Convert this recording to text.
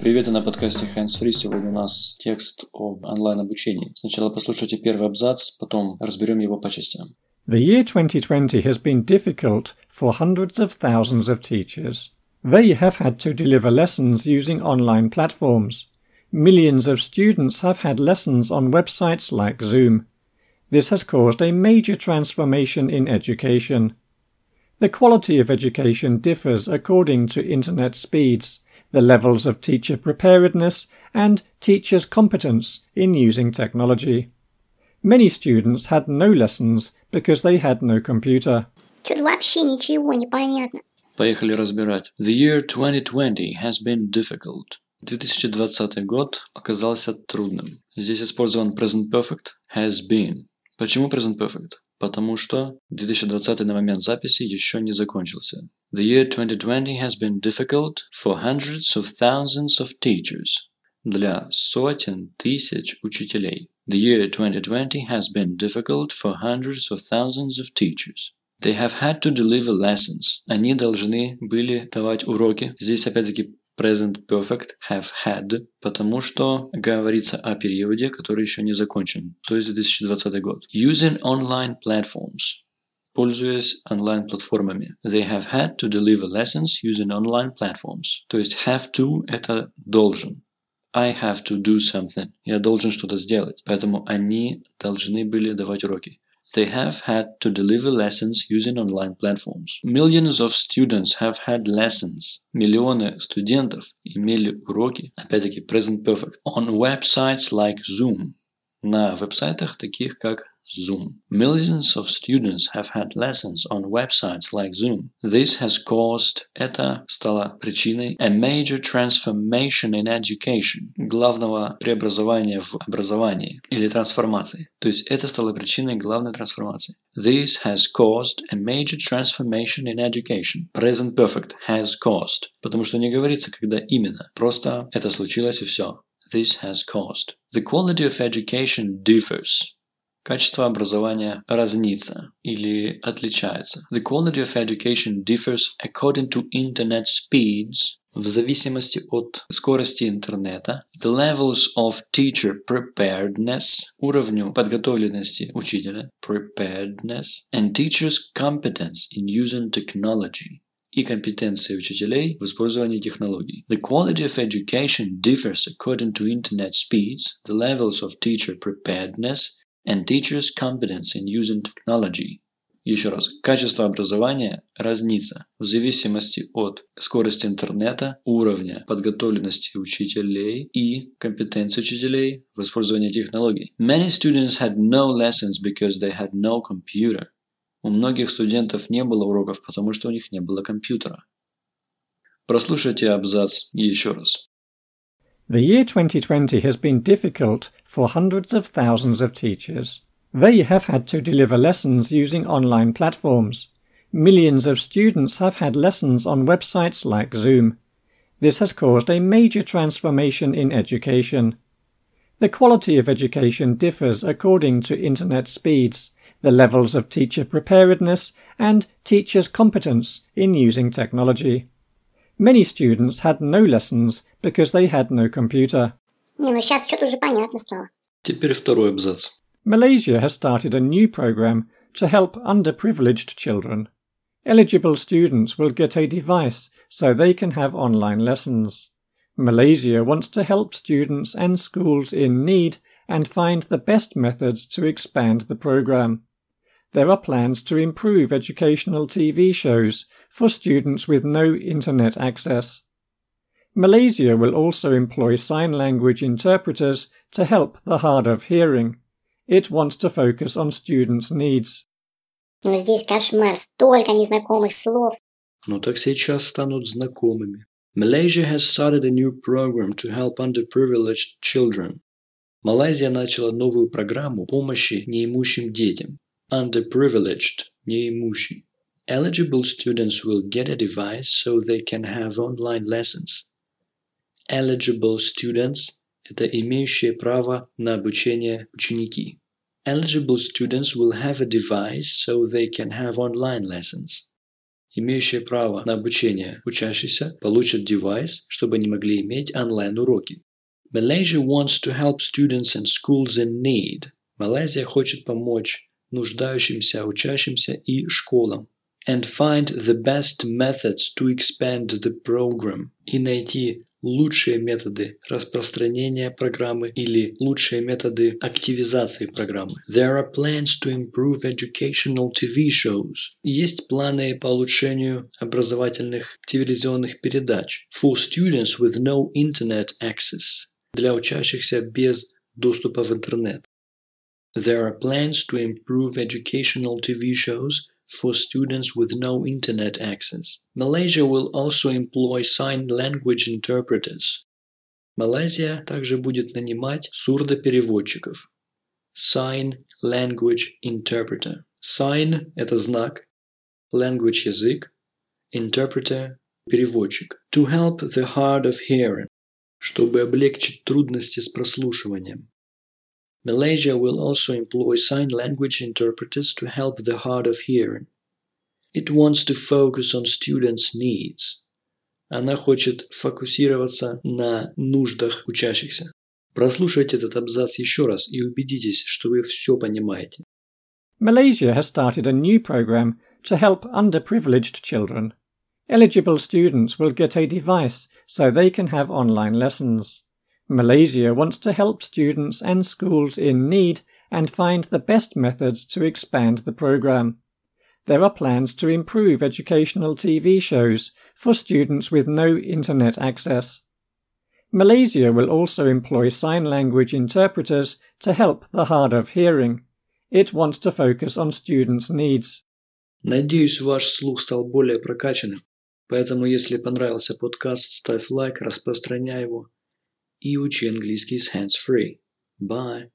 Привет, на подкасте Hands Free. Сегодня у нас текст об онлайн-обучении. Сначала послушайте первый абзац, потом разберем его по частям. The year 2020 has been difficult for hundreds of thousands of teachers. They have had to deliver lessons using online platforms. Millions of students have had lessons on websites like Zoom. This has caused a major transformation in education. The quality of education differs according to internet speeds, the levels of teacher preparedness, and teachers' competence in using technology. Many students had no lessons because they had no computer. Что-то вообще ничего не понятно. Поехали разбирать. The year 2020 has been difficult. 2020 год оказался трудным. Здесь использован present perfect has been. Почему present perfect? Потому что 2020 на момент записи еще не закончился. The year 2020 has been difficult for hundreds of thousands of teachers. Для сотен тысяч учителей. The year 2020 has been difficult for hundreds of thousands of teachers. They have had to deliver lessons. Они должны были давать уроки. Здесь опять-таки present perfect have had, потому что говорится о периоде, который еще не закончен, то есть 2020 год. Using online platforms пользуясь онлайн-платформами. They have had to deliver lessons using online platforms. То есть have to – это должен. I have to do something. Я должен что-то сделать. Поэтому они должны были давать уроки. They have had to deliver lessons using online platforms. Millions of students have had lessons. Миллионы студентов имели уроки, опять-таки present perfect, on websites like Zoom. На веб-сайтах таких как Zoom. Millions of students have had lessons on websites like Zoom. This has caused, это стало причиной, a major transformation in education, главного преобразования в образовании или трансформации. То есть это стало причиной главной трансформации. This has caused a major transformation in education. Present perfect has caused. Потому что не говорится, когда именно. Просто это случилось и все. This has caused. The quality of education differs. Качество образования разнится или отличается. The quality of education differs according to internet speeds в зависимости от скорости интернета, the levels of teacher preparedness, уровню подготовленности учителя, preparedness, and teachers' competence in using technology, и компетенции учителей в использовании технологий. The quality of education differs according to internet speeds, the levels of teacher preparedness, and teachers' competence in using technology. Еще раз, качество образования разнится в зависимости от скорости интернета, уровня подготовленности учителей и компетенции учителей в использовании технологий. Many students had no lessons because they had no computer. У многих студентов не было уроков, потому что у них не было компьютера. Прослушайте абзац еще раз. The year 2020 has been difficult for hundreds of thousands of teachers. They have had to deliver lessons using online platforms. Millions of students have had lessons on websites like Zoom. This has caused a major transformation in education. The quality of education differs according to internet speeds, the levels of teacher preparedness, and teachers' competence in using technology. Many students had no lessons because they had no computer. Не, ну сейчас что-то уже понятно стало. Теперь второй абзац. Malaysia has started a new program to help underprivileged children. Eligible students will get a device so they can have online lessons. Malaysia wants to help students and schools in need and find the best methods to expand the program. There are plans to improve educational TV shows for students with no internet access. Malaysia will also employ sign language interpreters to help the hard of hearing. It wants to focus on students' needs. Ну здесь кошмар, столько незнакомых слов. Ну так сейчас станут знакомыми. Malaysia has started a new program to help underprivileged children. Малайзия начала новую программу помощи неимущим детям. Underprivileged – неимущий. Eligible students will get a device so they can have online lessons. Eligible students – это имеющие право на обучение ученики. Eligible students will have a device so they can have online lessons. Имеющие право на обучение учащиеся получат девайс, чтобы они могли иметь онлайн-уроки. Malaysia wants to help students and schools in need. Малайзия хочет помочь нуждающимся учащимся и школам. And find the best methods to expand the program. И найти лучшие методы распространения программы или лучшие методы активизации программы. There are plans to improve educational TV shows. Есть планы по улучшению образовательных телевизионных передач for students with no internet access для учащихся без доступа в интернет. There are plans to improve educational TV shows for students with no internet access. Malaysia will also employ sign language interpreters. Малайзия также будет нанимать сурдопереводчиков. Sign language interpreter. Sign – это знак, language – язык, interpreter – переводчик. To help the hard of hearing – чтобы облегчить трудности с прослушиванием. Malaysia will also employ sign language interpreters to help the hard of hearing. It wants to focus on students' needs. Она хочет фокусироваться на нуждах учащихся. Прослушайте этот абзац еще раз и убедитесь, что вы все понимаете. Malaysia has started a new program to help underprivileged children. Eligible students will get a device so they can have online lessons. Malaysia wants to help students and schools in need and find the best methods to expand the program. There are plans to improve educational TV shows for students with no internet access. Malaysia will also employ sign language interpreters to help the hard of hearing. It wants to focus on students' needs. Надеюсь, ваш слух стал более прокачанным. Поэтому, если понравился подкаст, ставь лайк, распространяй его и учи английский с hands-free. Bye!